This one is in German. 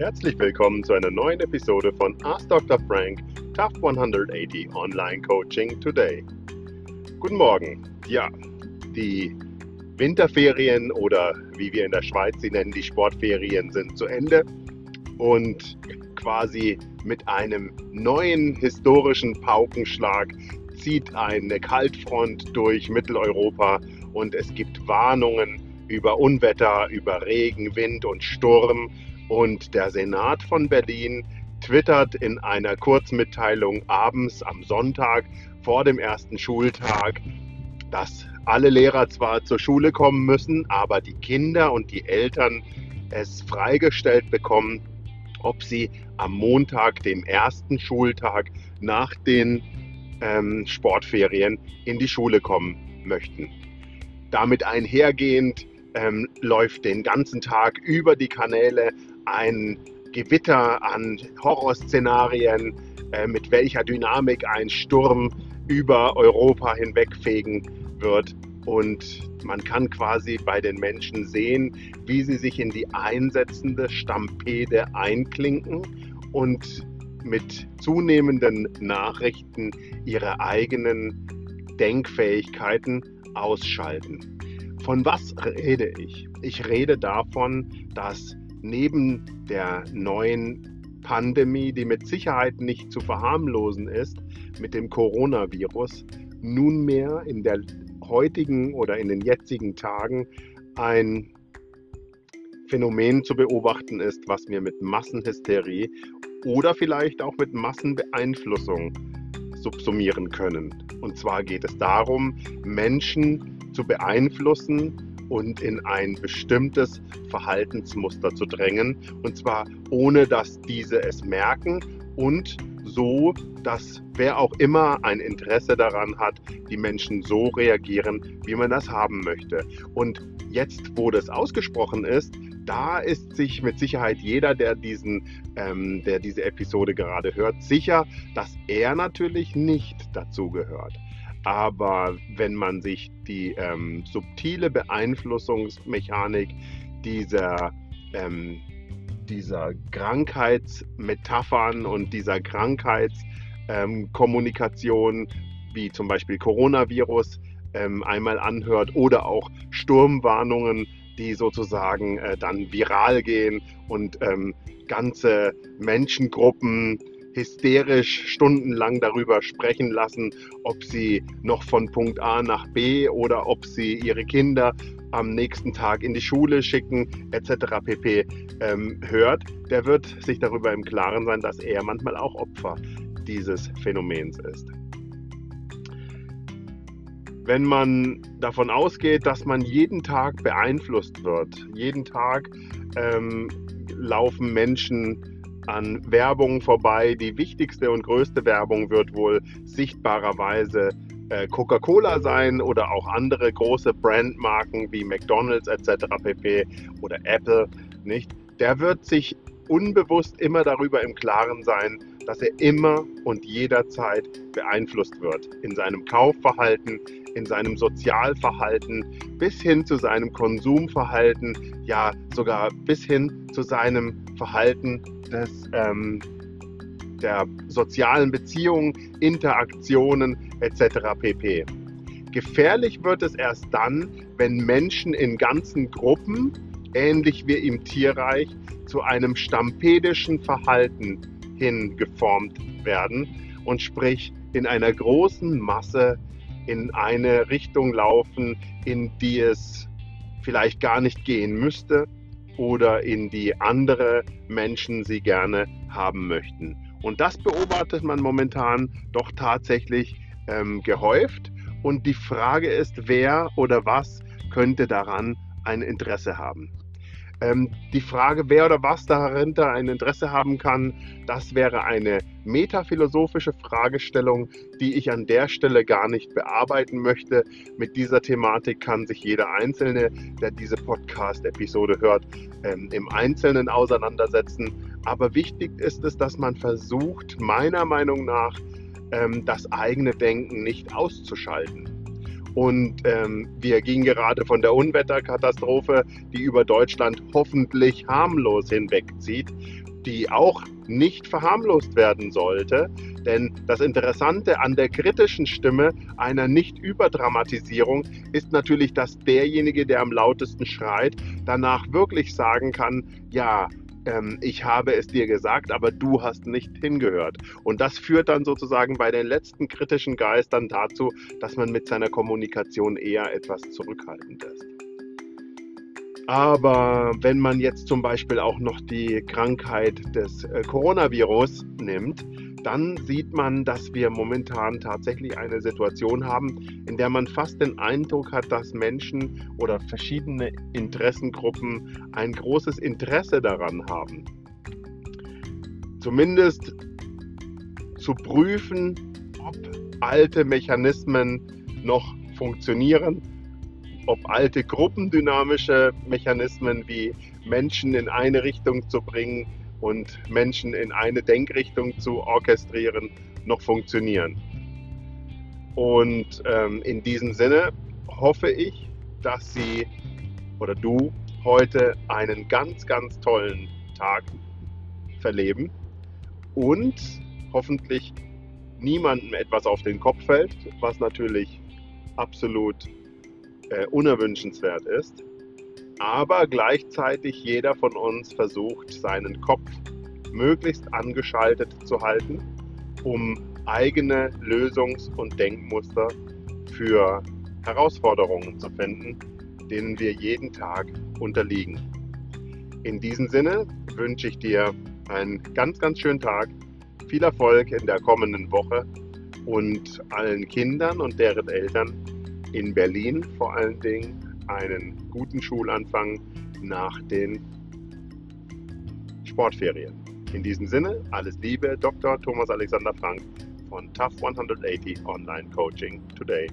Herzlich willkommen zu einer neuen Episode von Ask Dr. Frank Tough 180 Online Coaching Today. Guten Morgen. Ja, die Winterferien oder wie wir in der Schweiz sie nennen, die Sportferien sind zu Ende und quasi mit einem neuen historischen Paukenschlag zieht eine Kaltfront durch Mitteleuropa und es gibt Warnungen über Unwetter, über Regen, Wind und Sturm und der Senat von Berlin twittert in einer Kurzmitteilung abends am Sonntag vor dem ersten Schultag, dass alle Lehrer zwar zur Schule kommen müssen, aber die Kinder und die Eltern es freigestellt bekommen, ob sie am Montag, dem ersten Schultag nach den ähm, Sportferien, in die Schule kommen möchten. Damit einhergehend ähm, läuft den ganzen Tag über die Kanäle ein Gewitter an Horrorszenarien, äh, mit welcher Dynamik ein Sturm über Europa hinwegfegen wird. Und man kann quasi bei den Menschen sehen, wie sie sich in die einsetzende Stampede einklinken und mit zunehmenden Nachrichten ihre eigenen Denkfähigkeiten ausschalten. Von was rede ich? Ich rede davon, dass neben der neuen Pandemie, die mit Sicherheit nicht zu verharmlosen ist, mit dem Coronavirus, nunmehr in der heutigen oder in den jetzigen Tagen ein Phänomen zu beobachten ist, was wir mit Massenhysterie oder vielleicht auch mit Massenbeeinflussung subsumieren können. Und zwar geht es darum, Menschen zu beeinflussen und in ein bestimmtes Verhaltensmuster zu drängen. Und zwar ohne, dass diese es merken und so, dass wer auch immer ein Interesse daran hat, die Menschen so reagieren, wie man das haben möchte. Und jetzt, wo das ausgesprochen ist, da ist sich mit Sicherheit jeder, der, diesen, ähm, der diese Episode gerade hört, sicher, dass er natürlich nicht dazu gehört. Aber wenn man sich die ähm, subtile Beeinflussungsmechanik dieser, ähm, dieser Krankheitsmetaphern und dieser Krankheitskommunikation, ähm, wie zum Beispiel Coronavirus, ähm, einmal anhört oder auch Sturmwarnungen, die sozusagen äh, dann viral gehen und ähm, ganze Menschengruppen hysterisch stundenlang darüber sprechen lassen, ob sie noch von Punkt A nach B oder ob sie ihre Kinder am nächsten Tag in die Schule schicken, etc. pp. Ähm, hört, der wird sich darüber im Klaren sein, dass er manchmal auch Opfer dieses Phänomens ist. Wenn man davon ausgeht, dass man jeden Tag beeinflusst wird, jeden Tag ähm, laufen Menschen an Werbung vorbei. Die wichtigste und größte Werbung wird wohl sichtbarerweise äh, Coca-Cola sein oder auch andere große Brandmarken wie McDonald's etc. pp. oder Apple, nicht? Der wird sich unbewusst immer darüber im Klaren sein, dass er immer und jederzeit beeinflusst wird in seinem Kaufverhalten, in seinem Sozialverhalten, bis hin zu seinem Konsumverhalten, ja sogar bis hin zu seinem Verhalten des, ähm, der sozialen Beziehungen, Interaktionen etc. pp. Gefährlich wird es erst dann, wenn Menschen in ganzen Gruppen, ähnlich wie im Tierreich, zu einem stampedischen Verhalten hingeformt werden und sprich in einer großen Masse in eine Richtung laufen, in die es vielleicht gar nicht gehen müsste oder in die andere Menschen sie gerne haben möchten. Und das beobachtet man momentan doch tatsächlich ähm, gehäuft. Und die Frage ist, wer oder was könnte daran ein Interesse haben. Ähm, die Frage, wer oder was dahinter ein Interesse haben kann, das wäre eine metaphilosophische Fragestellung, die ich an der Stelle gar nicht bearbeiten möchte. Mit dieser Thematik kann sich jeder Einzelne, der diese Podcast-Episode hört, ähm, im Einzelnen auseinandersetzen. Aber wichtig ist es, dass man versucht, meiner Meinung nach, ähm, das eigene Denken nicht auszuschalten. Und ähm, wir gingen gerade von der Unwetterkatastrophe, die über Deutschland hoffentlich harmlos hinwegzieht. die auch nicht verharmlost werden sollte. Denn das Interessante an der kritischen Stimme einer Nicht-Überdramatisierung ist natürlich, dass derjenige, der am lautesten schreit, danach wirklich sagen kann, ja, ähm, ich habe es dir gesagt, aber du hast nicht hingehört. Und das führt dann sozusagen bei den letzten kritischen Geistern dazu, dass man mit seiner Kommunikation eher etwas zurückhaltend ist. Aber wenn man jetzt zum Beispiel auch noch die Krankheit des äh, Coronavirus nimmt, dann sieht man, dass wir momentan tatsächlich eine Situation haben, in der man fast den Eindruck hat, dass Menschen oder verschiedene Interessengruppen ein großes Interesse daran haben. Zumindest zu prüfen, ob alte Mechanismen noch funktionieren ob alte gruppendynamische Mechanismen wie Menschen in eine Richtung zu bringen und Menschen in eine Denkrichtung zu orchestrieren, noch funktionieren. Und ähm, in diesem Sinne hoffe ich, dass Sie oder du heute einen ganz, ganz tollen Tag verleben und hoffentlich niemandem etwas auf den Kopf fällt, was natürlich absolut äh, unerwünschenswert ist, aber gleichzeitig jeder von uns versucht, seinen Kopf möglichst angeschaltet zu halten, um eigene Lösungs- und Denkmuster für Herausforderungen zu finden, denen wir jeden Tag unterliegen. In diesem Sinne wünsche ich dir einen ganz, ganz schönen Tag, viel Erfolg in der kommenden Woche und allen Kindern und deren Eltern in Berlin vor allen Dingen einen guten Schulanfang nach den Sportferien. In diesem Sinne, alles Liebe, Dr. Thomas Alexander Frank von Tough 180 Online Coaching Today.